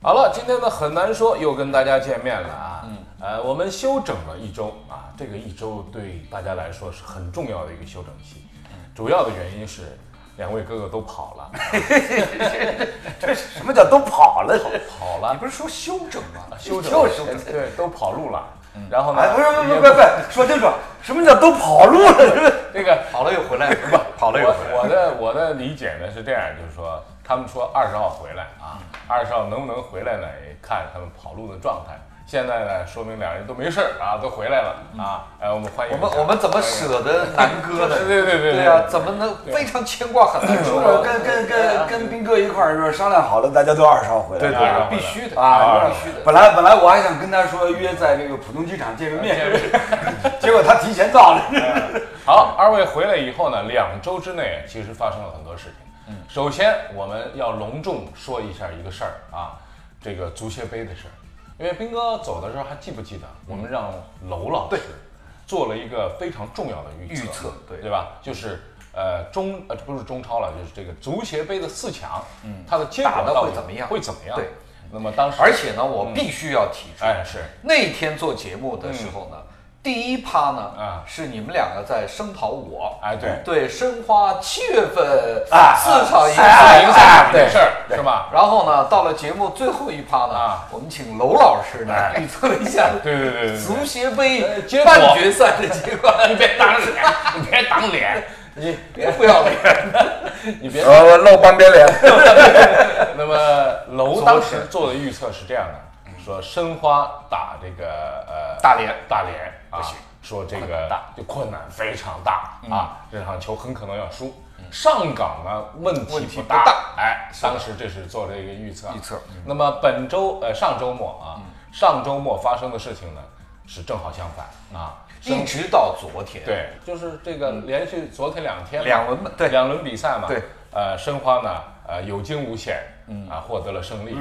好了，今天呢很难说又跟大家见面了啊。嗯。呃，我们休整了一周啊，这个一周对大家来说是很重要的一个休整期。主要的原因是两位哥哥都跑了。这什么叫都跑了？跑了。你不是说休整吗？休整。休整对，都跑路了。然后呢？哎，不是不是不是不是，说清楚，什么叫都跑路了？这个跑了又回来，是吧？跑了又回来。我的我的理解呢是这样，就是说他们说二十号回来啊，二十号能不能回来呢？也看他们跑路的状态。现在呢，说明两人都没事儿啊，都回来了啊！哎，我们欢迎我们我们怎么舍得南哥呢？对对对对对啊，怎么能非常牵挂很难说？跟跟跟跟斌哥一块儿说商量好了，大家都二十号回来。对对，必须的啊，必须的。本来本来我还想跟他说约在这个浦东机场见个面，结果他提前到了。好，二位回来以后呢，两周之内其实发生了很多事情。嗯，首先我们要隆重说一下一个事儿啊，这个足协杯的事儿。因为斌哥走的时候还记不记得，我们让娄老师做了一个非常重要的预预测，对对吧？就是呃中呃不是中超了，就是这个足协杯的四强，嗯，它的结果会怎么样？会怎么样？对。那么当时，而且呢，我必须要提出，哎，是那天做节目的时候呢。第一趴呢，啊，是你们两个在声讨我，哎，对。对，申花七月份啊四场赢赢赛的事儿是吧？然后呢，到了节目最后一趴呢，我们请娄老师呢预测了一下，对对对对，足协杯半决赛的结果，你别挡脸，你别挡脸，你别不要脸，你别露半边脸。那么娄当时做的预测是这样的。说申花打这个呃大连，大连啊，说这个就困难非常大啊，这场球很可能要输。上港呢问题不大，哎，当时这是做了一个预测。预测。那么本周呃上周末啊，上周末发生的事情呢是正好相反啊，一直到昨天。对，就是这个连续昨天两天两轮对两轮比赛嘛。对。呃，申花呢，呃，有惊无险，啊，获得了胜利。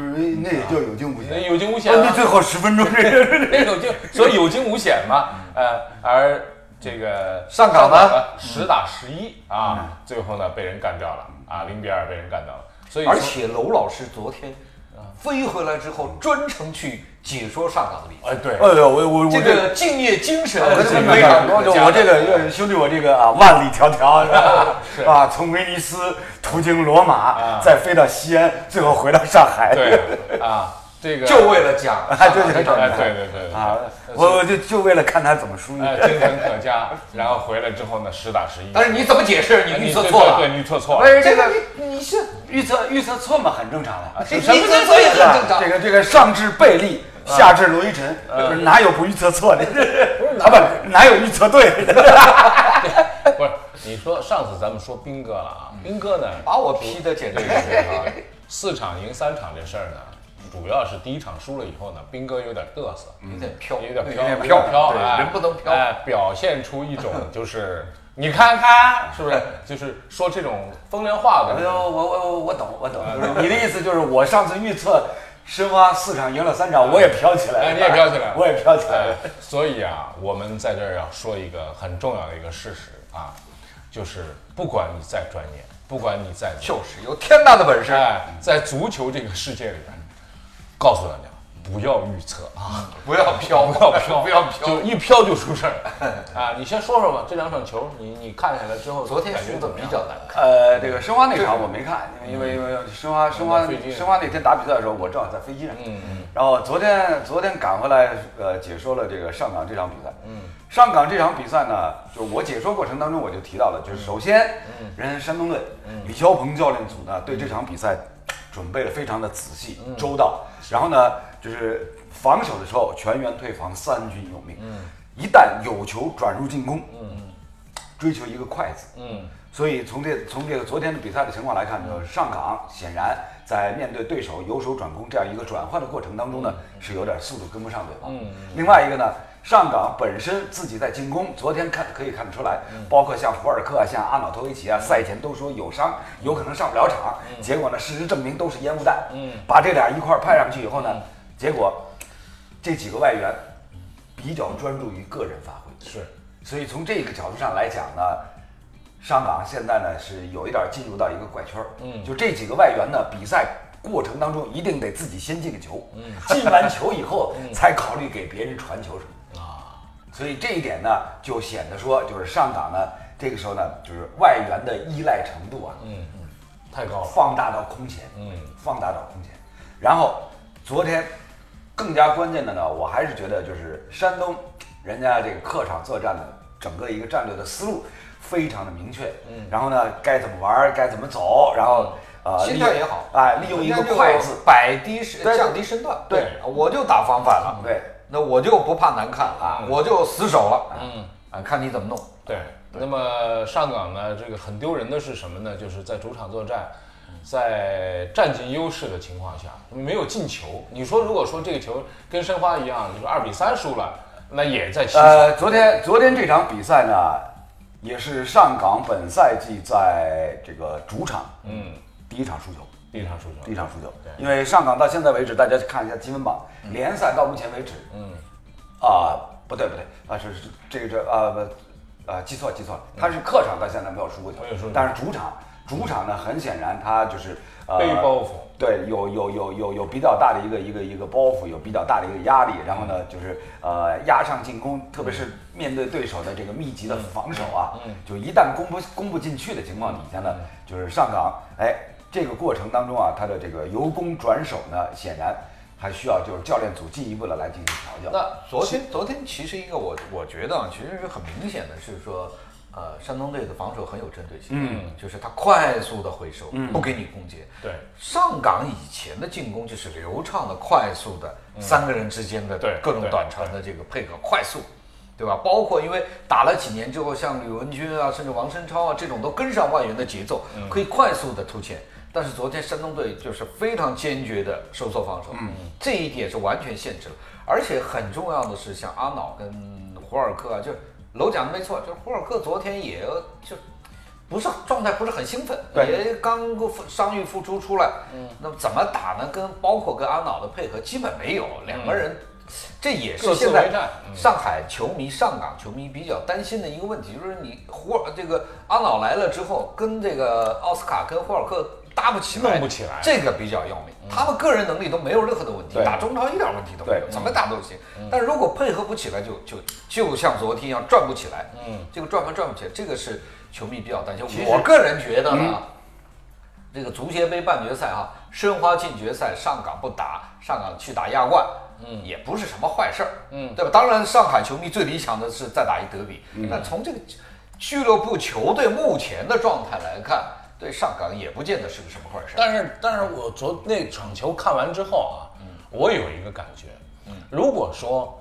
那也叫有惊无险。那有惊无险。那最后十分钟，那有惊，所以有惊无险嘛。呃，而这个上港呢，十打十一啊，最后呢被人干掉了啊，零比二被人干掉了。所以，而且娄老师昨天飞回来之后，专程去。解说上港的比赛，哎对，哎呦我我我这个敬业精神非常高。我这个兄弟，我这个啊万里迢迢 是吧？从威尼斯途经罗马，再飞到西安，最后回到上海。对啊。这个就为了讲，哎，对对对对对啊！我我就就为了看他怎么输。哎，精神可嘉。然后回来之后呢，实打实一。但是你怎么解释？你预测错了，对，预测错了。不是这个，你是预测预测错嘛？很正常的。预测错也很正常。这个这个上至贝利，下至罗伊辰，哪有不预测错的？不是啊，不 哪有预测对的？不是，你说上次咱们说兵哥了啊，兵哥呢把我批的简直是啊，四场赢三场这事儿呢。主要是第一场输了以后呢，兵哥有点嘚瑟，有点飘，有点飘，有点飘，飘，人不能飘，哎，表现出一种就是 你看看是不是，就是说这种风凉话的。哎呦，我我我懂，我懂，你的意思就是我上次预测申花四场赢了三场，我也飘起来了，你也飘起来了，我也飘起来了。所以啊，我们在这儿要说一个很重要的一个事实啊，就是不管你再专业，不管你再就是有天大的本事，哎在足球这个世界里边。告诉大家，不要预测啊，不要飘，不要飘，不要飘，就一飘就出事儿 啊！你先说说吧，这两场球，你你看下来之后，昨天输的比较难看。呃，这个申花那场我没看，因为因为因为申花申花申花那天打比赛的时候，我正好在飞机上。嗯嗯。然后昨天昨天赶回来，呃，解说了这个上港这场比赛。嗯。上港这场比赛呢，就我解说过程当中我就提到了，就是首先，人山东队，李霄鹏教练组呢对这场比赛。准备的非常的仔细周到，然后呢，就是防守的时候全员退防，三军有命。嗯，一旦有球转入进攻，嗯追求一个快字。嗯，所以从这从这个昨天的比赛的情况来看，就是上港显然在面对对手由守转攻这样一个转换的过程当中呢，是有点速度跟不上对方。嗯，另外一个呢。上港本身自己在进攻，昨天看可以看得出来，包括像胡尔克啊，像阿瑙托维奇啊，赛前都说有伤，有可能上不了场。结果呢，事实证明都是烟雾弹。嗯，把这俩一块派上去以后呢，结果这几个外援比较专注于个人发挥。是，所以从这个角度上来讲呢，上港现在呢是有一点进入到一个怪圈。嗯，就这几个外援呢，比赛过程当中一定得自己先进个球，进完球以后 才考虑给别人传球什么啊。所以这一点呢，就显得说就是上港呢，这个时候呢，就是外援的依赖程度啊，嗯嗯，太高了，放大到空前，嗯，放大到空前。然后昨天更加关键的呢，我还是觉得就是山东人家这个客场作战的整个一个战略的思路非常的明确，嗯，然后呢该怎么玩该怎么走，然后。呃，心态也好，哎，利用一个快字摆低身，降低身段，对，我就打防反了，对，那我就不怕难看啊，我就死守了，嗯，啊，看你怎么弄。对，那么上港呢，这个很丢人的是什么呢？就是在主场作战，在占尽优势的情况下没有进球。你说如果说这个球跟申花一样，就是二比三输了，那也在呃，昨天昨天这场比赛呢，也是上港本赛季在这个主场，嗯。第一场输球，第一场输球，第一场输球。因为上港到现在为止，大家看一下积分榜，联赛到目前为止，嗯，啊，不对不对，啊是是这个这啊不，啊记错记错了，他是客场到现在没有输过球，但是主场主场呢，很显然他就是背包袱，对，有有有有有比较大的一个一个一个包袱，有比较大的一个压力，然后呢就是呃压上进攻，特别是面对对手的这个密集的防守啊，就一旦攻不攻不进去的情况底下呢，就是上港哎。这个过程当中啊，他的这个由攻转守呢，显然还需要就是教练组进一步的来进行调教。那昨天昨天其实一个我我觉得啊其实是很明显的是说，呃，山东队的防守很有针对性，嗯，就是他快速的回收，不给你攻击。对，上港以前的进攻就是流畅的、快速的，三个人之间的各种短传的这个配合，快速，对吧？包括因为打了几年之后，像吕文君啊，甚至王申超啊这种都跟上外援的节奏，可以快速的突前。但是昨天山东队就是非常坚决的收缩防守，嗯，这一点是完全限制了。而且很重要的是，像阿瑙跟胡尔克啊，就楼讲的没错，就是胡尔克昨天也就不是状态不是很兴奋，也刚过伤愈复出出来，嗯，那么怎么打呢？跟包括跟阿瑙的配合基本没有，两个人，这也是现在上海球迷、上港球迷比较担心的一个问题，就是你胡尔这个阿瑙来了之后，跟这个奥斯卡跟胡尔克。搭不起来，弄不起来，这个比较要命。他们个人能力都没有任何的问题，打中超一点问题都没有，怎么打都行。但如果配合不起来，就就就像昨天一样转不起来。嗯，这个转盘转不起来，这个是球迷比较担心。我个人觉得呢，这个足协杯半决赛啊，申花进决赛，上港不打，上港去打亚冠，嗯，也不是什么坏事儿，嗯，对吧？当然，上海球迷最理想的是再打一德比，但从这个俱乐部球队目前的状态来看。对上港也不见得是个什么坏事，但是，但是我昨那场球看完之后啊，我有一个感觉，如果说，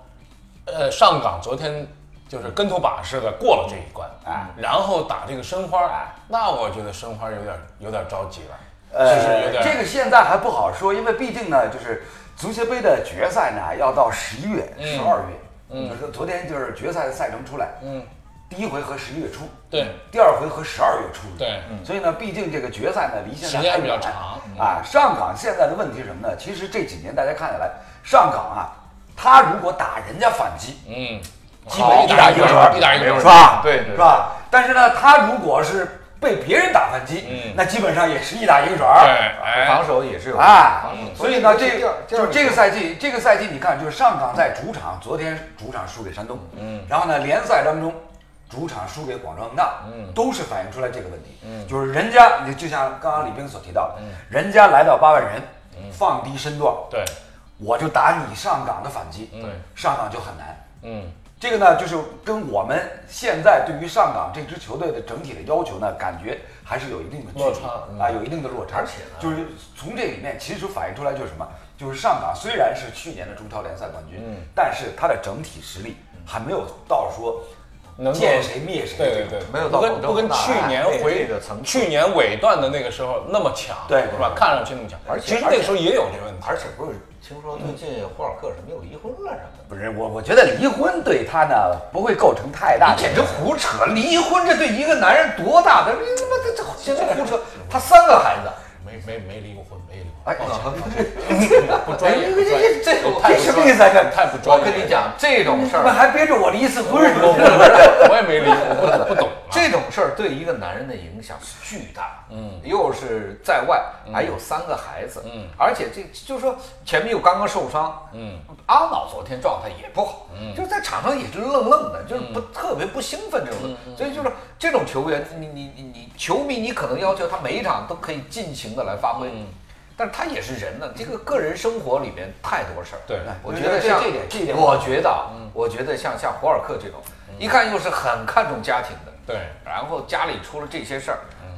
呃，上港昨天就是跟头把式的过了这一关，哎，然后打这个申花，那我觉得申花有点有点着急了，呃，这个现在还不好说，因为毕竟呢，就是足协杯的决赛呢要到十一月、十二月，嗯，昨天就是决赛的赛程出来，嗯。第一回合十一月初，对，第二回合十二月初，对，所以呢，毕竟这个决赛呢离现在还比较长啊。上港现在的问题是什么呢？其实这几年大家看下来，上港啊，他如果打人家反击，嗯，基本一打一个准，一打一个准，是吧？对，是吧？但是呢，他如果是被别人打反击，嗯，那基本上也是一打一个准，对，防守也是有啊。所以呢，这就这个赛季，这个赛季你看，就是上港在主场，昨天主场输给山东，嗯，然后呢，联赛当中。主场输给广州恒大，嗯，都是反映出来这个问题，嗯，就是人家，你就像刚刚李冰所提到的，嗯，人家来到八万人，放低身段，对，我就打你上港的反击，对，上港就很难，嗯，这个呢，就是跟我们现在对于上港这支球队的整体的要求呢，感觉还是有一定的落差啊，有一定的落差，而且呢，就是从这里面其实反映出来就是什么，就是上港虽然是去年的中超联赛冠军，嗯，但是它的整体实力还没有到说。能见谁灭谁，对对对，没有不跟不跟去年回去年尾段的那个时候那么强，对是吧？看上去那么强，而且其实那个时候也有这问题，而且不是听说最近霍尔克什么又离婚了什么的？不是我，我觉得离婚对他呢不会构成太大。简直胡扯！离婚这对一个男人多大的？你他妈这这简直胡扯！他三个孩子，没没没离过婚。哎，不专业，这这这这什么意思啊？太不专业。我跟你讲，这种事儿，那还憋着我离一次婚？我也没离，我不懂。这种事儿对一个男人的影响是巨大。嗯，又是在外，还有三个孩子。嗯，而且这就是说前面又刚刚受伤。嗯，阿瑙昨天状态也不好。嗯，就是在场上也是愣愣的，就是不特别不兴奋这种。所以就是这种球员，你你你你球迷你可能要求他每一场都可以尽情的来发挥。但是他也是人呢，这个个人生活里面太多事儿。对，我觉得像这点，这点，我觉得，我觉得像像胡尔克这种，一看又是很看重家庭的。对，然后家里出了这些事儿，嗯，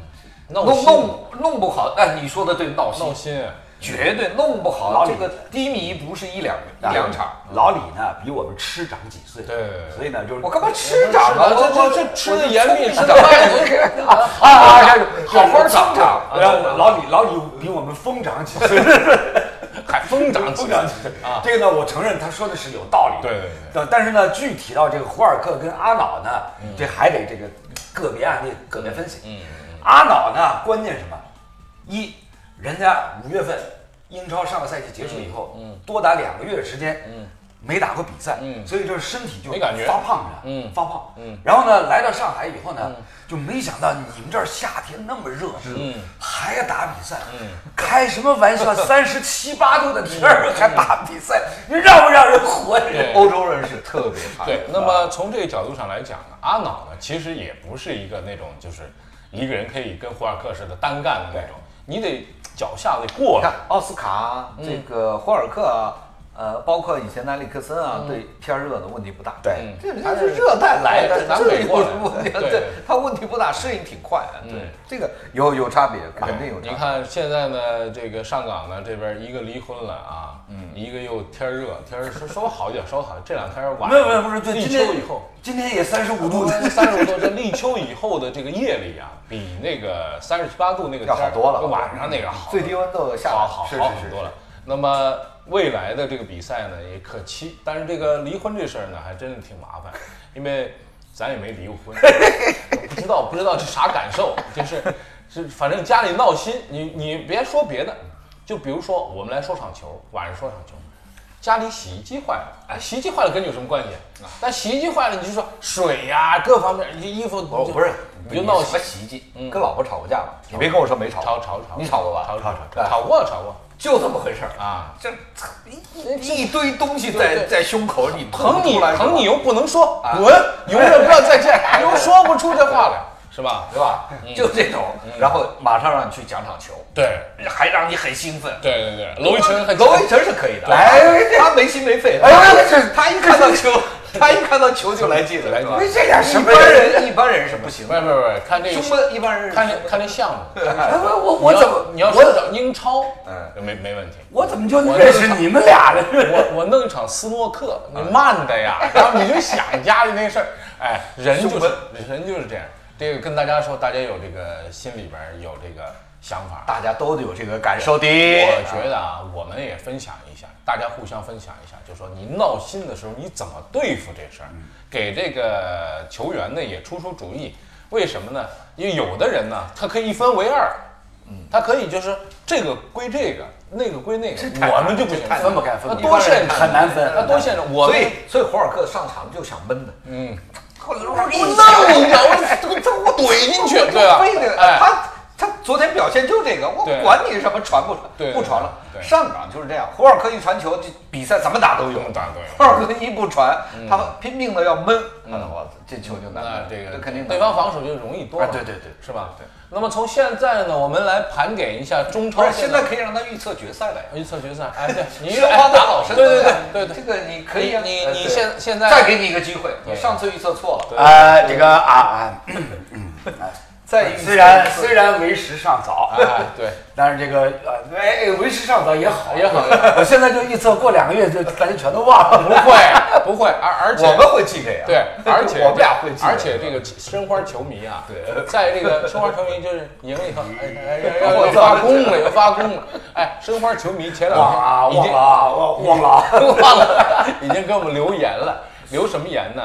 弄弄弄不好，哎，你说的对，闹心，闹心。绝对弄不好，这个低迷不是一两一两场。老李呢，比我们吃长几岁，对，所以呢，就是我干嘛吃长啊？这这这吃的严密，吃的啊啊啊！好好长长。老李老李比我们疯长几岁，还疯长疯长几岁啊？这个呢，我承认他说的是有道理。对。但是呢，具体到这个胡尔克跟阿瑙呢，这还得这个个别案例个别分析。嗯。阿瑙呢，关键什么？一。人家五月份英超上个赛季结束以后，嗯，多打两个月的时间，嗯，没打过比赛，嗯，所以就是身体就没感觉发胖着，嗯，发胖，嗯，然后呢，来到上海以后呢，就没想到你们这儿夏天那么热，嗯，还要打比赛，嗯，开什么玩笑，三十七八度的天儿还打比赛，你让不让人活呀？欧洲人是特别怕。对，那么从这个角度上来讲呢，阿瑙呢，其实也不是一个那种就是一个人可以跟胡尔克似的单干的那种，你得。脚下得过看，奥斯卡这个霍尔克，呃，包括以前的埃里克森啊，对天热的问题不大。对，这人家是热带来的，南北过来对，他问题不大，适应挺快。对，这个有有差别，肯定有。你看现在呢，这个上港呢这边一个离婚了啊，嗯，一个又天热，天稍稍微好一点，稍微好。这两天晚没有没有不是，立秋以后，今天也三十五度，三十五度。这立秋以后的这个夜里啊。比那个三十七八度那个要好多了，晚上那个好，最低温度下好好好很多了。那么未来的这个比赛呢也可期，但是这个离婚这事儿呢还真的挺麻烦，因为咱也没离过婚，不知道不知道是啥感受，就是 是反正家里闹心。你你别说别的，就比如说我们来说场球，晚上说场球。家里洗衣机坏了，哎，洗衣机坏了跟你有什么关系？但洗衣机坏了，你就说水呀，各方面，你衣服不不是，你就闹什么洗衣机？跟老婆吵过架吗？你别跟我说没吵，吵吵吵，你吵过吧？吵吵吵，吵过吵过，就这么回事儿啊！这一一堆东西在在胸口，你疼你疼你又不能说滚，永远不要再见，又说不出这话来。是吧？对吧？就这种，然后马上让你去讲场球，对，还让你很兴奋。对对对，娄艺晨，娄艺晨是可以的，哎，他没心没肺，哎，他一看到球，他一看到球就来劲了，来劲。这点什么人？一般人是不行。不是不是不是，看这个中国一般人看这看这项目。我我我怎么？你要说找英超，嗯，没没问题。我怎么就认识你们俩了？我我弄一场斯诺克，你慢的呀，然后你就想家里那事儿，哎，人就是人就是这样。这个跟大家说，大家有这个心里边有这个想法，大家都有这个感受的。我觉得啊，我们也分享一下，大家互相分享一下，就说你闹心的时候你怎么对付这事儿，给这个球员呢也出出主意。为什么呢？因为有的人呢，他可以一分为二，嗯，他可以就是这个归这个，那个归那个，我们就不行，分不开，分多限制，很难分，那多限制。我所以所以胡尔克上场就想闷的，嗯。我弄你我怼进去，对吧？他他昨天表现就这个，我管你什么传不传，不传了。上港就是这样，胡尔克一传球，这比赛怎么打都有。打都有。胡尔克一不传，他拼命的要闷，那我这球就难。那这个肯定对方防守就容易多。对对对，是吧？对。那么从现在呢，我们来盘点一下中超。现在可以让他预测决赛了呀！预测决赛，哎，对，你申花打老申，对对对对对，这个你可以，你你现现在再给你一个机会，你上次预测错了。呃，这个啊啊。虽然虽然为时尚早，啊对，但是这个呃，哎，为时尚早也好也好。我现在就预测过两个月就大家全都忘了，不会不会，而而且我们会记这个，对，而且我们俩会记，而且这个申花球迷啊，对，在这个申花球迷就是赢了以后，哎哎要要发功了，要发功了，哎，申花球迷前两天啊已经忘了忘了，已经给我们留言了，留什么言呢？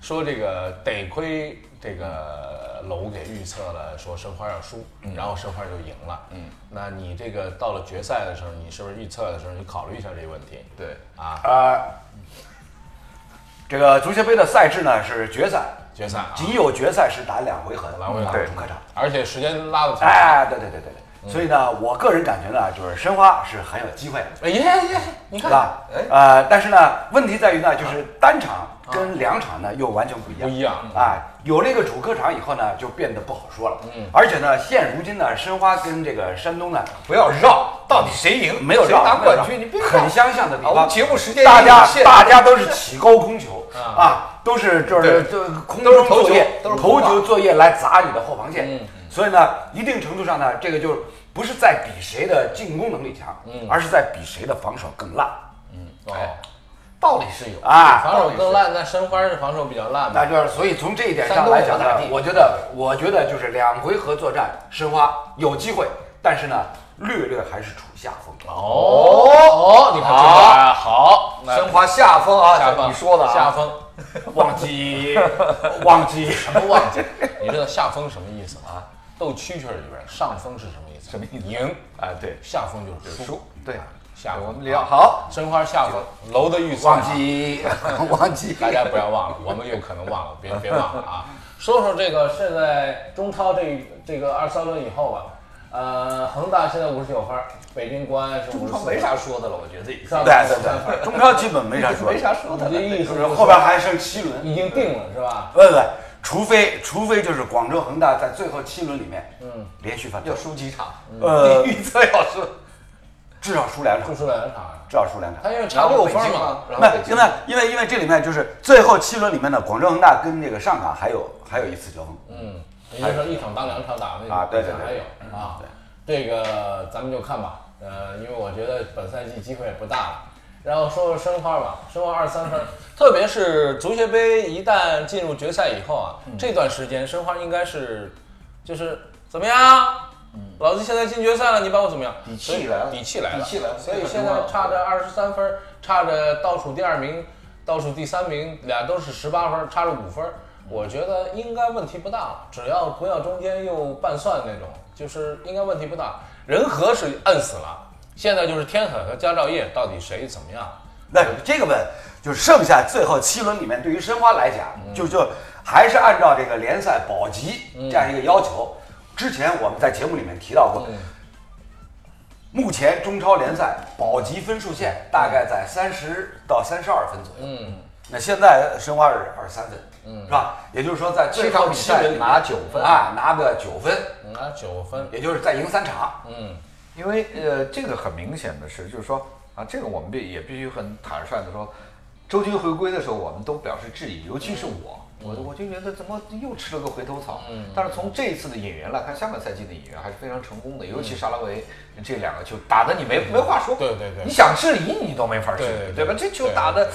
说这个得亏这个。楼给预测了，说申花要输，然后申花就赢了。嗯，那你这个到了决赛的时候，你是不是预测的时候，你考虑一下这个问题？对，啊，呃，这个足协杯的赛制呢是决赛、决赛，仅有决赛是打两回合的，两回合。主客场，而且时间拉的。哎，对对对对对，所以呢，我个人感觉呢，就是申花是很有机会的。哎呀呀，你看，是吧？呃，但是呢，问题在于呢，就是单场跟两场呢又完全不一样。不一样啊，有那个主客场以后呢，就变得不好说了。嗯，而且呢，现如今呢，申花跟这个山东呢，不要绕，到底谁赢？没有绕拿冠军，你别很相像的地方。节目时间大家大家都是起高空球啊，都是就是就空中作业，都是投球作业来砸你的后防线。所以呢，一定程度上呢，这个就不是在比谁的进攻能力强，嗯，而是在比谁的防守更烂。嗯，哦。道理是有啊，防守更烂，那申花是防守比较烂那就是所以从这一点上来讲呢，我觉得，我觉得就是两回合作战，申花有机会，但是呢，略略还是处下风。哦哦，你看这啊，好，申花下风啊，下风，你说的下风，忘记 忘记什么忘记？你知道下风什么意思吗？斗蛐蛐里边上风是什么意思？什么意思？赢，哎，对，下风就是输，对。下我们聊好，申花下午，楼的预算忘记忘记，大家不要忘了，我们有可能忘了，别别忘了啊！说说这个现在中超这这个二三轮以后吧，呃，恒大现在五十九分，北京国安是五十四，没啥说的了，我觉得对对对，中超基本没啥说，没啥说的，你的意思是后边还剩七轮，已经定了是吧？不不，除非除非就是广州恒大在最后七轮里面，嗯，连续犯要输几场，呃，预测要输。至少输两场，就输两场，至少输两场。他因为差六分嘛，那因为因为因为这里面就是最后七轮里面的广州恒大跟这个上港还有还有一次交锋。嗯，也就是说一场当两场打那种。啊，对对对，还有啊，这个咱们就看吧。呃，因为我觉得本赛季机会也不大了。然后说说申花吧，申花二三分，特别是足协杯一旦进入决赛以后啊，这段时间申花应该是就是怎么样？老子现在进决赛了，你把我怎么样？底气来了，底气来了，底气来了。所以现在差着二十三分，差着倒数第二名、倒数第三名，俩都是十八分，差着五分。我觉得应该问题不大，只要不要中间又半算那种，就是应该问题不大。人和是摁死了，现在就是天狠和佳兆业到底谁怎么样？那这个问，就是剩下最后七轮里面，对于申花来讲，就就还是按照这个联赛保级这样一个要求。之前我们在节目里面提到过，目前中超联赛保级分数线大概在三十到三十二分左右。嗯，那现在申花是二十三分，嗯，是吧？也就是说在最后比赛拿九分啊，拿个九分，拿九分，也就是再赢三场。嗯，因为呃，这个很明显的是，就是说啊，这个我们必也必须很坦率的说，周军回归的时候，我们都表示质疑，尤其是我。我我就觉得怎么又吃了个回头草？嗯，但是从这一次的演员来看，下个赛季的演员还是非常成功的，尤其沙拉维这两个球打的你没没话说。对对对，你想质疑你都没法质疑，对吧？这球打的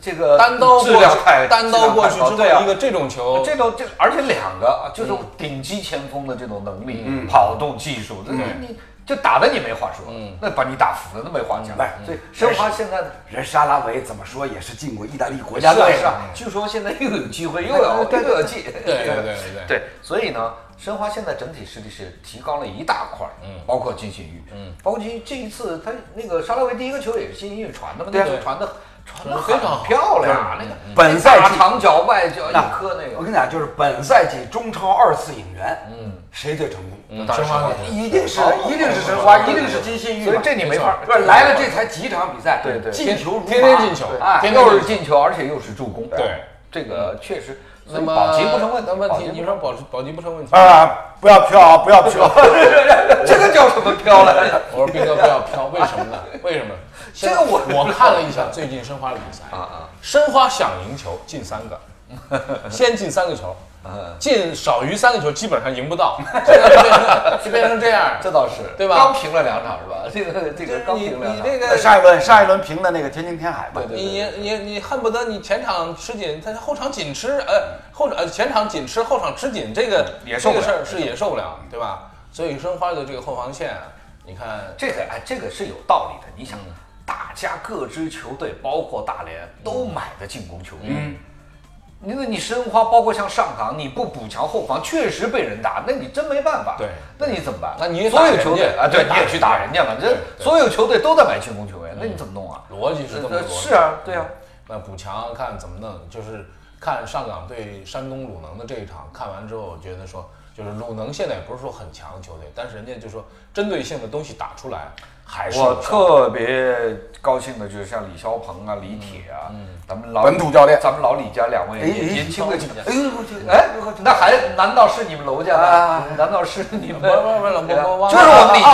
这个单刀质量太单刀过去之后，一个这种球，这都这而且两个就是顶级前锋的这种能力、跑动技术，这你。就打的你没话说，嗯，那把你打服了，那没话讲。不是，所以申花现在的人沙拉维怎么说也是进过意大利国家队，是啊。据说现在又有机会，又要又要进。对对对对对。所以呢，申花现在整体实力是提高了一大块，嗯，包括金信玉，嗯，包括金这一次他那个沙拉维第一个球也是金信玉传的嘛，那球传的。传的非常漂亮，那个本赛季长脚外脚一颗那个，我跟你讲，就是本赛季中超二次引援，嗯，谁最成功？申花一定是一定是申花，一定是金信玉，所以这你没法。不是来了这才几场比赛，对对，进球天天进球啊，又是进球，而且又是助攻，对，这个确实。那么保级不成问题，问题你说保保级不成问题啊？不要飘啊！不要飘，这个叫什么飘了？我说斌哥不要飘，为什么呢？为什么？这个我我看了一下最近申花的比赛啊啊，申花想赢球进三个，先进三个球。进少于三个球基本上赢不到，就变成这样，这倒是对吧？刚平了两场是吧？这个这个刚平了你这个上一轮上一轮平的那个天津天海吧？你你你你恨不得你前场吃紧，他后场紧吃，呃后场前场紧吃，后场吃紧，这个这个事儿是也受不了，对吧？所以申花的这个后防线，你看这个哎，这个是有道理的。你想，大家各支球队，包括大连，都买的进攻球员。因为你申花，包括像上港，你不补强后防，确实被人打，那你真没办法。对，那你怎么办？那你所有球队啊，对，你也去打人家嘛？这所有球队都在买进攻球员，那你怎么弄啊？逻辑是这么多。是啊，对啊。那补强看怎么弄？就是看上港对山东鲁能的这一场，看完之后觉得说，就是鲁能现在也不是说很强的球队，但是人家就说针对性的东西打出来。还是我特别高兴的，就是像李霄鹏啊、李铁啊，咱们老本土教练，咱们老李家两位年轻的教练。哎，那还难道是你们楼家的？难道是你们？不不不不，就是我们李家。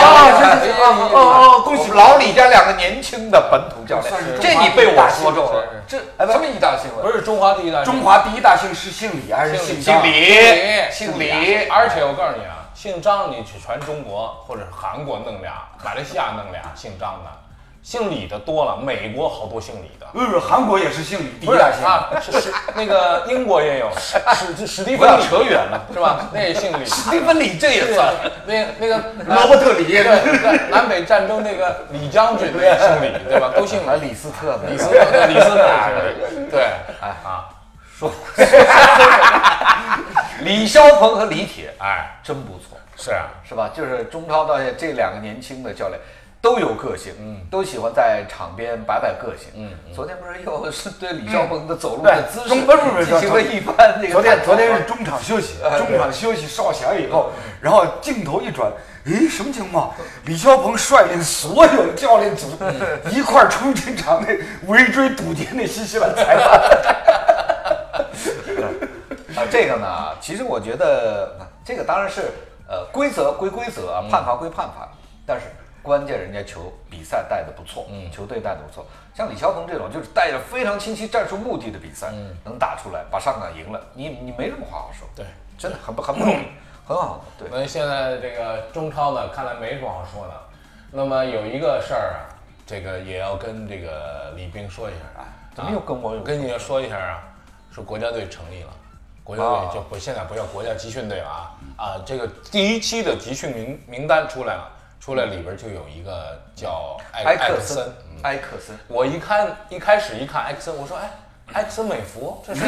哦哦，恭喜老李家两个年轻的本土教练。这你被我说中了。这什么一大新闻？不是中华第一大。中华第一大姓是姓李还是姓姓李？姓李。而且我告诉你啊。姓张，你去全中国或者韩国弄俩，马来西亚弄俩姓张的，姓李的多了。美国好多姓李的，不是韩国也是姓李，不是啊，是是那个英国也有史史蒂芬李，扯远了是吧？那也姓李，史蒂芬李这也算。那那个罗伯特李，对南北战争那个李将军那姓李，对吧？都姓李。斯特的，李斯特，李斯特，对，哎啊，说，李霄鹏和李铁，哎，真不错。是啊，是吧？就是中超到这两个年轻的教练都有个性，嗯，都喜欢在场边摆摆个性，嗯。昨天不是又是对李霄鹏的走路的姿势进行了一番那个。昨天昨天是中场休息，中场休息哨响以后，然后镜头一转，诶，什么情况？李霄鹏率领所有教练组一块冲进场内围追堵截那新西兰裁判。啊，这个呢，其实我觉得这个当然是。呃，规则归规则啊，判罚归判罚，但是关键人家球比赛带的不错，嗯，球队带的不错。像李霄鹏这种就是带着非常清晰战术目的的比赛，能打出来把上港赢了，你你没什么话好说。对，真的很不很不容易，很好。对，那现在这个中超呢，看来没什么好说的。那么有一个事儿啊，这个也要跟这个李斌说一下啊，怎么又跟我跟你说一下啊？说国家队成立了。国家队就不现在不叫国家集训队了啊啊！这个第一期的集训名名单出来了，出来里边就有一个叫埃克森，埃克森。我一看一开始一看埃克森，我说哎，埃克森美孚，这是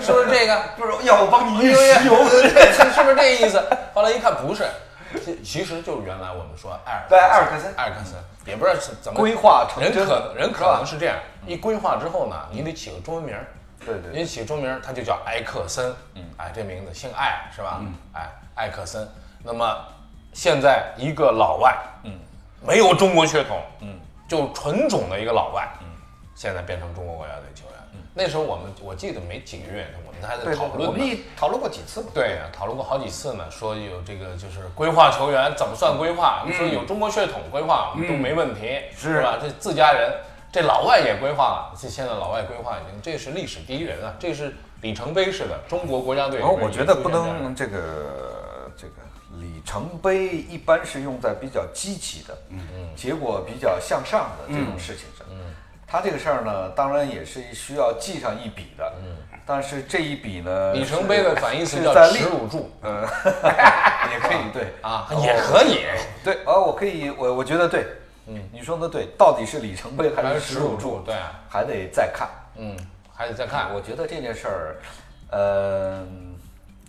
是不是这个？不是要我帮你运石油？是不是这意思？后来一看不是，其其实就是原来我们说埃尔对埃尔克森，埃尔克森也不知道是怎么规划成人可人可能是这样，一规划之后呢，你得起个中文名。对对，您起中名他就叫埃克森，嗯，哎，这名字姓艾是吧？嗯，哎，埃克森。那么现在一个老外，嗯，没有中国血统，嗯，就纯种的一个老外，嗯，现在变成中国国家队球员。嗯，那时候我们我记得没几个月，我们还在讨论，我们讨论过几次对，讨论过好几次呢，说有这个就是规划球员怎么算规划？说有中国血统规划都没问题，是吧？这自家人。这老外也规划了，这现在老外规划已经，这是历史第一人啊，这是里程碑式的中国国家队。哦我觉得不能这个这个里程碑一般是用在比较积极的，嗯嗯，结果比较向上的这种事情上。嗯，他这个事儿呢，当然也是需要记上一笔的。嗯，但是这一笔呢，里程碑的反义词叫耻辱柱。嗯，也可以对啊，也可以对啊，我可以，我我觉得对。嗯，你说的对，到底是里程碑还是耻辱柱？对，还得再看。嗯，还得再看。我觉得这件事儿，呃，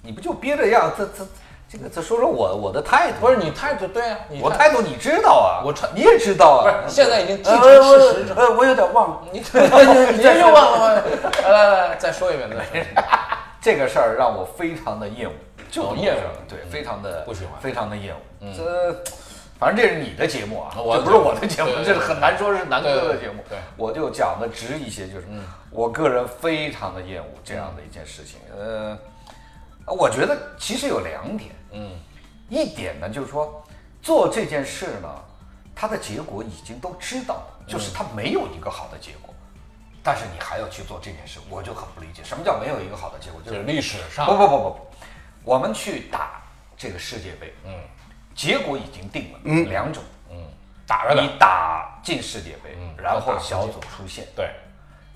你不就憋着样？这这这个，再说说我我的态度。不是你态度对啊，我态度你知道啊，我你也知道啊。不是，现在已经既成事实。呃，我有点忘了。你你又忘了吗？来来来，再说一遍。对 这个事儿让我非常的厌恶，就厌恶。对，非常的不喜欢，非常的厌恶。这。反正这是你的节目啊，这不是我的节目，这是很难说是南哥的节目。对，我就讲的直一些，就是我个人非常的厌恶这样的一件事情。呃，我觉得其实有两点，嗯，一点呢就是说做这件事呢，它的结果已经都知道了，就是它没有一个好的结果，但是你还要去做这件事，我就很不理解，什么叫没有一个好的结果？就是历史上不不不不不，我们去打这个世界杯，嗯。结果已经定了，嗯，两种，嗯，打着你打进世界杯，嗯，然后小组出线，对，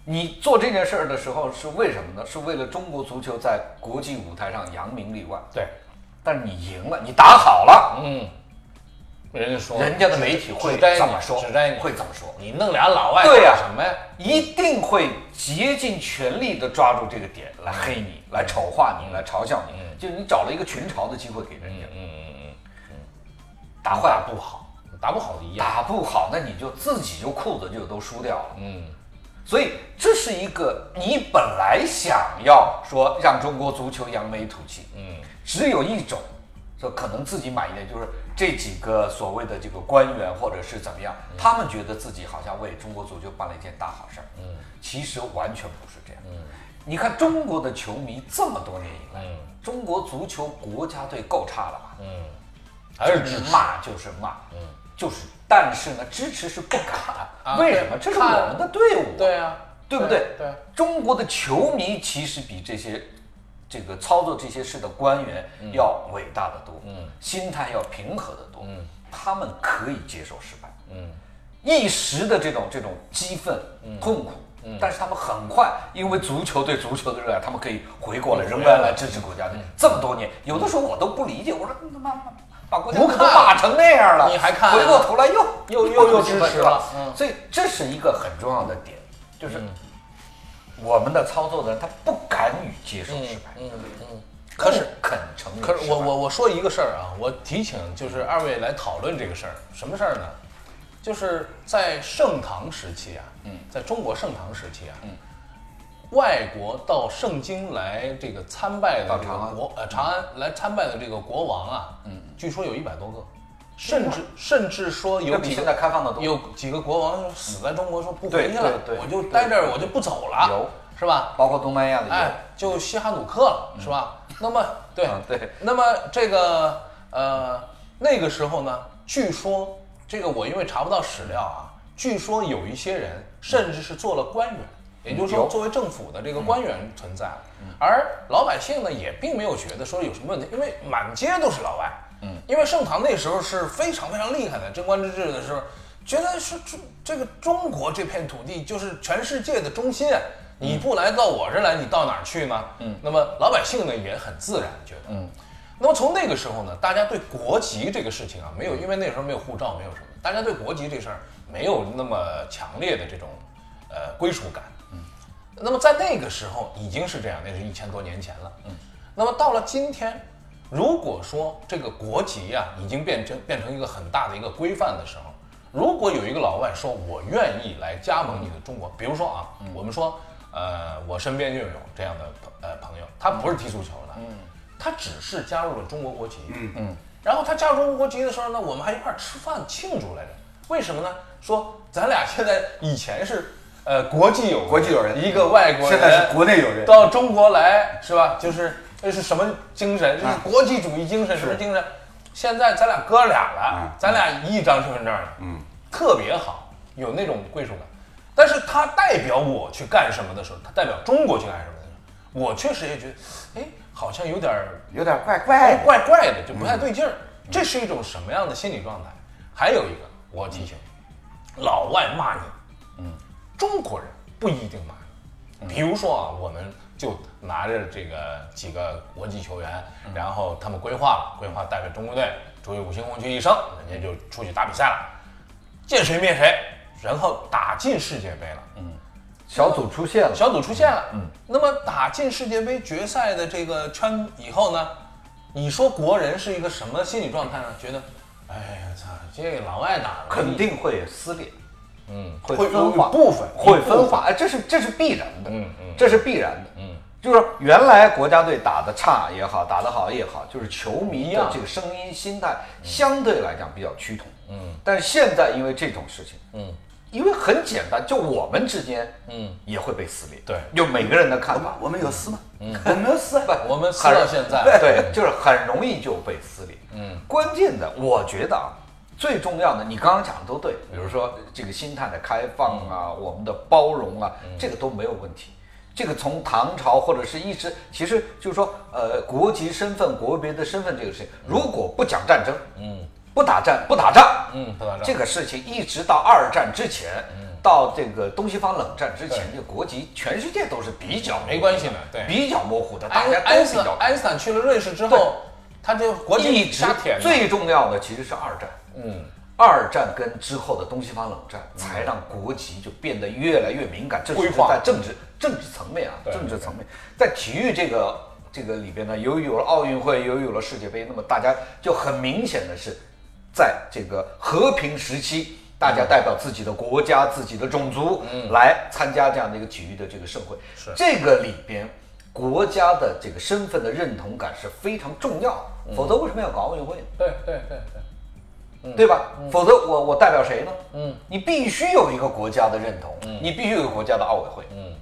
你做这件事儿的时候是为什么呢？是为了中国足球在国际舞台上扬名立万，对。但是你赢了，你打好了，嗯，人家说，人家的媒体会怎么说，会怎么说？你弄俩老外，对呀，什么呀？一定会竭尽全力的抓住这个点来黑你，来丑化你，来嘲笑你，就你找了一个群嘲的机会给人家，嗯。打坏不好，打不好的一样。打不好，那你就自己就裤子就都输掉了。嗯，所以这是一个你本来想要说让中国足球扬眉吐气，嗯，只有一种，说可能自己满意的就是这几个所谓的这个官员或者是怎么样，他们觉得自己好像为中国足球办了一件大好事儿，嗯，其实完全不是这样，嗯，你看中国的球迷这么多年以来，中国足球国家队够差了吧，嗯，还是骂就是骂，嗯，就是。但是呢，支持是不敢，为什么？这是我们的队伍，对啊，对不对？对，中国的球迷其实比这些这个操作这些事的官员要伟大的多，嗯，心态要平和的多，嗯，他们可以接受失败，嗯，一时的这种这种激愤、痛苦，嗯，但是他们很快，因为足球对足球的热爱，他们可以回过来，仍然来支持国家队。这么多年，有的时候我都不理解，我说他妈妈。把国家都骂成那样了，你还看？回过头来又又又又 支持了，所以这是一个很重要的点，就是我们的操作的人他不敢于接受失败，嗯嗯，可是肯承认。可是我我我说一个事儿啊，我提醒就是二位来讨论这个事儿，什么事儿呢？就是在盛唐时期啊，嗯，在中国盛唐时期啊，嗯。外国到圣京来这个参拜的这个国呃长安来参拜的这个国王啊，嗯，据说有一百多个，甚至甚至说有比现在开放的多，有几个国王死在中国说不回去了，我就待这儿我就不走了，有。是吧？包括东南亚的，哎，就西哈努克了，是吧？那么对对，那么这个呃那个时候呢，据说这个我因为查不到史料啊，据说有一些人甚至是做了官员。也就是说，作为政府的这个官员存在，而老百姓呢也并没有觉得说有什么问题，因为满街都是老外。嗯，因为盛唐那时候是非常非常厉害的，贞观之治的时候，觉得是这这个中国这片土地就是全世界的中心，你不来到我这来，你到哪儿去呢？嗯，那么老百姓呢也很自然觉得，嗯，那么从那个时候呢，大家对国籍这个事情啊，没有，因为那时候没有护照，没有什么，大家对国籍这事儿没有那么强烈的这种呃归属感。那么在那个时候已经是这样，那是一千多年前了。嗯，那么到了今天，如果说这个国籍啊已经变成变成一个很大的一个规范的时候，如果有一个老外说我愿意来加盟你的中国，比如说啊，我们说，呃，我身边就有这样的呃朋友，他不是踢足球的，嗯，他只是加入了中国国籍，嗯嗯，然后他加入中国国籍的时候呢，我们还一块吃饭庆祝来着，为什么呢？说咱俩现在以前是。呃，国际友国际友人，一个外国人，现在是国内友人到中国来，是吧？就是这是什么精神？这是国际主义精神，什么精神？现在咱俩哥俩了，咱俩一张身份证了，嗯，特别好，有那种归属感。但是他代表我去干什么的时候，他代表中国去干什么的时候，我确实也觉得，哎，好像有点有点怪怪怪怪的，就不太对劲儿。这是一种什么样的心理状态？还有一个，我提醒你，老外骂你。中国人不一定骂你，比如说啊，我们就拿着这个几个国际球员，然后他们规划了，规划带着中国队出去五星红旗一升，人家就出去打比赛了，见谁灭谁，然后打进世界杯了，嗯，小组出现了，小组出现了，嗯，那么打进世界杯决赛的这个圈以后呢，你说国人是一个什么心理状态呢？觉得，哎呀操，这个老外打肯定会撕裂。嗯，会分化。部分，会分化，哎，这是这是必然的，嗯嗯，这是必然的，嗯，就是原来国家队打的差也好，打得好也好，就是球迷的这个声音心态相对来讲比较趋同，嗯，但是现在因为这种事情，嗯，因为很简单，就我们之间，嗯，也会被撕裂，对，就每个人的看法，我们有撕吗？嗯，我们有撕，不，我们撕到现在，对，就是很容易就被撕裂，嗯，关键的，我觉得啊。最重要的，你刚刚讲的都对，比如说这个心态的开放啊，我们的包容啊，这个都没有问题。这个从唐朝或者是一直，其实就是说，呃，国籍身份、国别的身份这个事情，如果不讲战争，嗯，不打战，不打仗，嗯，不打仗，这个事情一直到二战之前，嗯，到这个东西方冷战之前，这个国籍全世界都是比较没关系的，对，比较模糊的。大家都比较。爱因斯坦去了瑞士之后，他就国籍一直最重要的其实是二战。嗯，二战跟之后的东西方冷战，才让国籍就变得越来越敏感。这是在政治政治层面啊，政治层面，在体育这个这个里边呢，由于有了奥运会，由于有了世界杯，那么大家就很明显的是，在这个和平时期。大家代表自己的国家、自己的种族来参加这样的一个体育的这个盛会。是这个里边，国家的这个身份的认同感是非常重要，否则为什么要搞奥运会？对对对对，对吧？否则我我代表谁呢？嗯，你必须有一个国家的认同，你必须有一个国家的奥委会。嗯。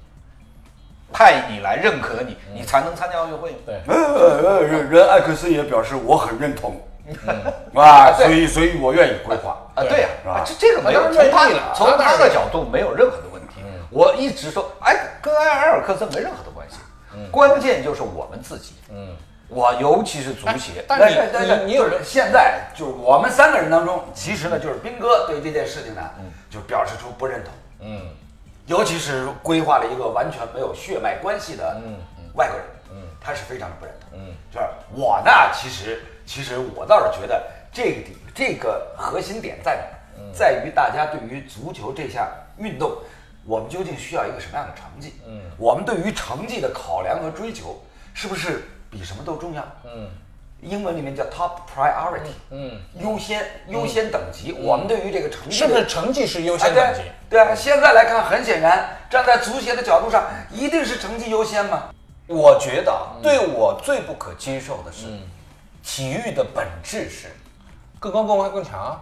派你来认可你，你才能参加奥运会。对，呃，人人艾克斯也表示我很认同，啊，所以所以我愿意规划。啊，对呀，这这个没有从他从他的角度没有任何的问题。我一直说，哎，跟埃埃尔克森没任何的关系，关键就是我们自己。嗯，我尤其是足协，但是你你有现在就是我们三个人当中，其实呢，就是斌哥对这件事情呢，就表示出不认同。嗯。尤其是规划了一个完全没有血脉关系的外国人，嗯，他是非常的不认同，嗯，就是我呢，其实其实我倒是觉得这个点这个核心点在哪，在于大家对于足球这项运动，我们究竟需要一个什么样的成绩？嗯，我们对于成绩的考量和追求，是不是比什么都重要？嗯。英文里面叫 top priority，嗯，优先优先等级。我们对于这个成绩是不是成绩是优先等级？对啊，现在来看，很显然，站在足协的角度上，一定是成绩优先嘛。我觉得对我最不可接受的是，体育的本质是更高、更快、更强，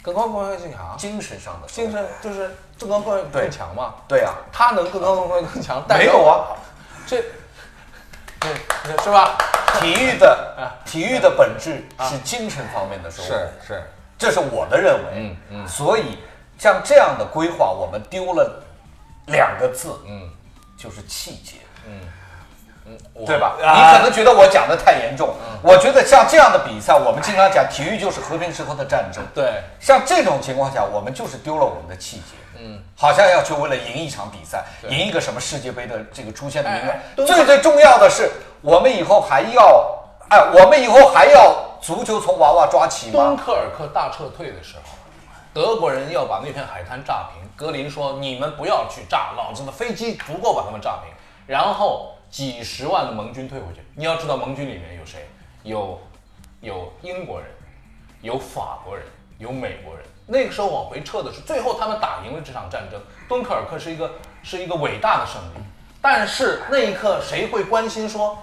更高、更快、更强，精神上的精神就是更高、更快、更强嘛。对呀，他能更高、更快、更强，没有啊，这。对，是吧？体育的体育的本质是精神方面的收获，是是，这是我的认为。嗯嗯，所以像这样的规划，我们丢了两个字，嗯，就是气节。嗯嗯，对吧？你可能觉得我讲的太严重，我觉得像这样的比赛，我们经常讲体育就是和平时候的战争。对，像这种情况下，我们就是丢了我们的气节。嗯，好像要去为了赢一场比赛，赢一个什么世界杯的这个出现的名额。最最重要的是，我们以后还要，哎，我们以后还要足球从娃娃抓起吗？敦刻尔克大撤退的时候，德国人要把那片海滩炸平，格林说：“你们不要去炸，老子的飞机足够把他们炸平。”然后几十万的盟军退回去。你要知道，盟军里面有谁？有有英国人，有法国人，有美国人。那个时候往回撤的是，最后他们打赢了这场战争。敦刻尔克是一个是一个伟大的胜利，但是那一刻谁会关心说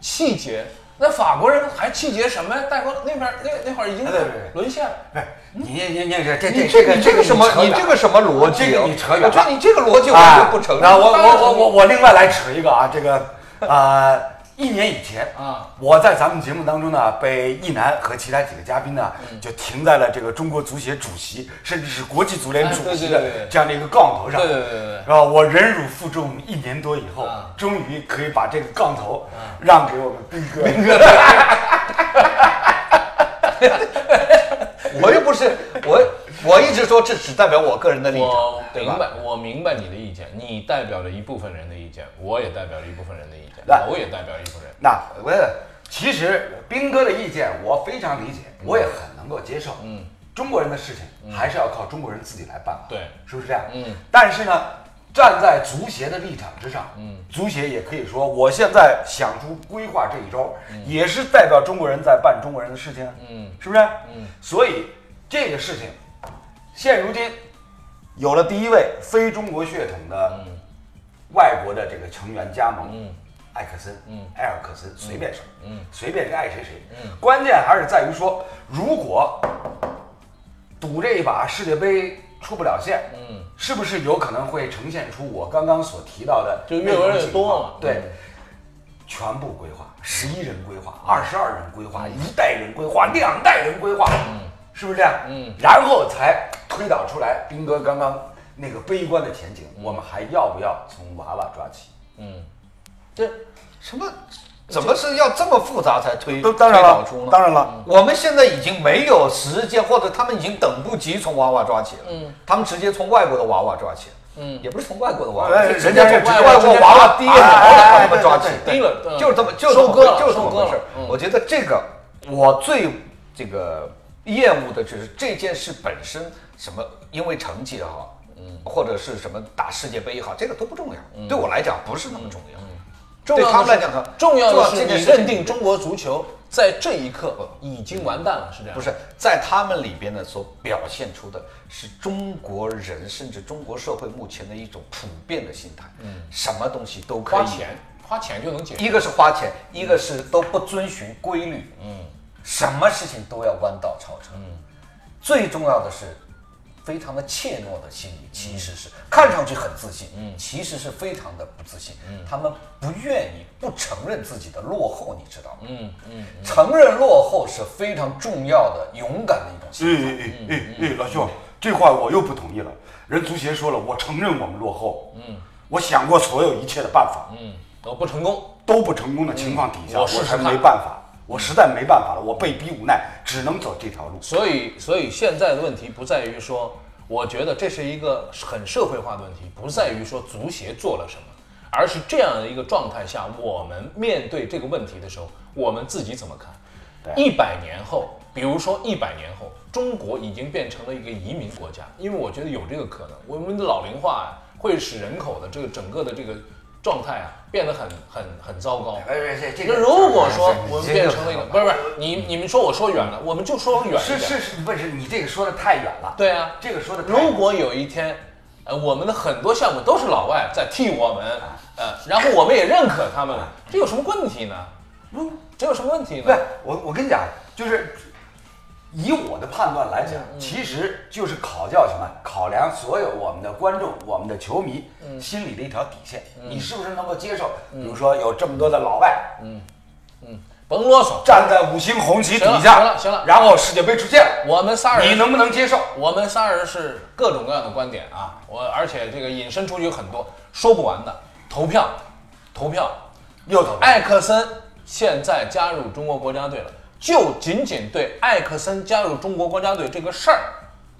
气节？那法国人还气节什么呀？戴高那边那那会儿已经沦陷了。哎，你你你这这这这个这个什么？你这个什么逻辑？你扯远了。我觉得你这个逻辑我就不承认。我我我我我另外来扯一个啊，这个啊。一年以前啊，我在咱们节目当中呢，被一南和其他几个嘉宾呢，就停在了这个中国足协主席，甚至是国际足联主席的这样的一个杠头上。对对对对，是吧？我忍辱负重一年多以后，终于可以把这个杠头让给我们斌哥。斌哥，我又不是我。我一直说这只代表我个人的立场，我明白，我明白你的意见，你代表了一部分人的意见，我也代表了一部分人的意见，我也代表一部分人。那我其实斌哥的意见我非常理解，我也很能够接受。嗯，中国人的事情还是要靠中国人自己来办。对，是不是这样？嗯。但是呢，站在足协的立场之上，嗯，足协也可以说，我现在想出规划这一招，也是代表中国人在办中国人的事情。嗯，是不是？嗯。所以这个事情。现如今，有了第一位非中国血统的外国的这个成员加盟，艾克森，埃尔克森，随便谁，随便谁爱谁谁。关键还是在于说，如果赌这一把世界杯出不了线，是不是有可能会呈现出我刚刚所提到的就越来越多嘛？对，全部规划，十一人规划，二十二人规划，一代人规划，两代人规划。是不是这样？嗯，然后才推导出来斌哥刚刚那个悲观的前景。我们还要不要从娃娃抓起？嗯，这什么？怎么是要这么复杂才推推导出呢？当然了，我们现在已经没有时间，或者他们已经等不及从娃娃抓起了。嗯，他们直接从外国的娃娃抓起。嗯，也不是从外国的娃娃，人家从外国娃娃跌了，把他们抓起，低了，就是这么，就收割，就是这么回事。我觉得这个我最这个。厌恶的就是这件事本身，什么因为成绩也好，嗯，或者是什么打世界杯也好，这个都不重要。对我来讲不是那么重要。对他们来讲，重要的是你认定中国足球在这一刻已经完蛋了，是这样？不是，在他们里边呢，所表现出的是中国人甚至中国社会目前的一种普遍的心态。嗯，什么东西都可以花钱，花钱就能解决。一个是花钱，一个是都不遵循规律。嗯，什么事情都要弯道超车。嗯，最重要的是。非常的怯懦的心理，其实是看上去很自信，嗯，其实是非常的不自信，嗯，他们不愿意不承认自己的落后，你知道吗？嗯嗯，承认落后是非常重要的，勇敢的一种心态。哎哎哎哎，老兄，这话我又不同意了。人足协说了，我承认我们落后，嗯，我想过所有一切的办法，嗯，都不成功，都不成功的情况底下，我才没办法。我实在没办法了，我被逼无奈，只能走这条路。所以，所以现在的问题不在于说，我觉得这是一个很社会化的问题，不在于说足协做了什么，而是这样的一个状态下，我们面对这个问题的时候，我们自己怎么看？一百年后，比如说一百年后，中国已经变成了一个移民国家，因为我觉得有这个可能，我们的老龄化会使人口的这个整个的这个。状态啊，变得很很很糟糕。那如果说我们变成了一个，不是不是，你你们说我说远了，我们就说远一点。是是，不是你这个说的太远了。对啊，这个说的。如果有一天，呃，我们的很多项目都是老外在替我们，呃，然后我们也认可他们，这有什么问题呢？不，这有什么问题呢？对，我我跟你讲，就是。以我的判断来讲，其实就是考教什么？考量所有我们的观众、我们的球迷心里的一条底线，你是不是能够接受？比如说有这么多的老外，嗯嗯，甭啰嗦，站在五星红旗底下，行了行了，然后世界杯出现了，我们仨人，你能不能接受？我们仨人是各种各样的观点啊，我而且这个引申出去有很多说不完的。投票，投票，又投，艾克森现在加入中国国家队了。就仅仅对艾克森加入中国国家队这个事儿，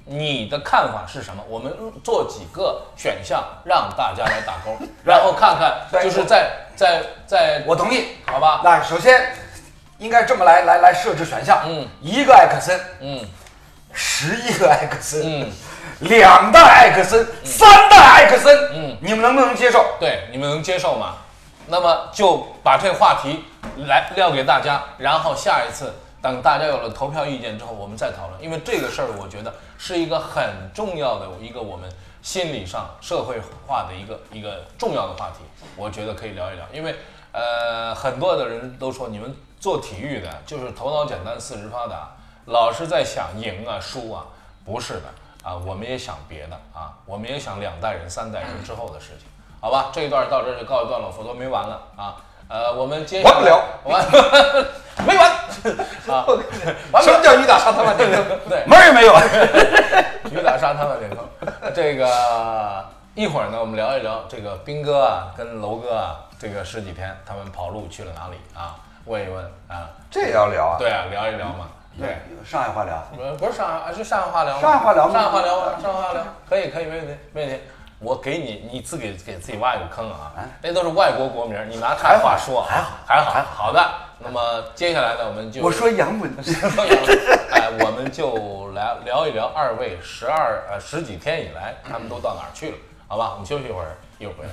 你的看法是什么？我们做几个选项让大家来打勾，然后看看，就是在在在，我同意，好吧？那首先应该这么来来来设置选项，嗯，一个艾克森，嗯，十一个艾克森，嗯，两代艾克森，三代艾克森，嗯，你们能不能接受？对，你们能接受吗？那么就把这话题来撂给大家，然后下一次等大家有了投票意见之后，我们再讨论。因为这个事儿，我觉得是一个很重要的一个我们心理上社会化的一个一个重要的话题，我觉得可以聊一聊。因为呃，很多的人都说你们做体育的就是头脑简单、四肢发达，老是在想赢啊、输啊，不是的啊，我们也想别的啊，我们也想两代人、三代人之后的事情。好吧，这一段到这儿就告一段落，否则没完了啊！呃，我们接完不了，完没完 啊！什么叫雨打沙滩万点坑？对，门儿也没有。雨打沙滩万点坑。这个一会儿呢，我们聊一聊这个兵哥啊，跟楼哥啊，这个十几天他们跑路去了哪里啊？问一问啊，这也要聊啊？对啊，聊一聊嘛。对，上海话聊。不是上海，是上海话聊。上海话聊。上海话聊吗？上海话聊，可以，可以，没问题，没问题。我给你，你自己给自己挖一个坑啊！那都是外国国名，你拿他话说，还好，还好，还好。好的，那么接下来呢，我们就我说洋文，哎，我们就来聊一聊二位十二呃十几天以来他们都到哪儿去了？好吧，我们休息一会儿，一会儿回来。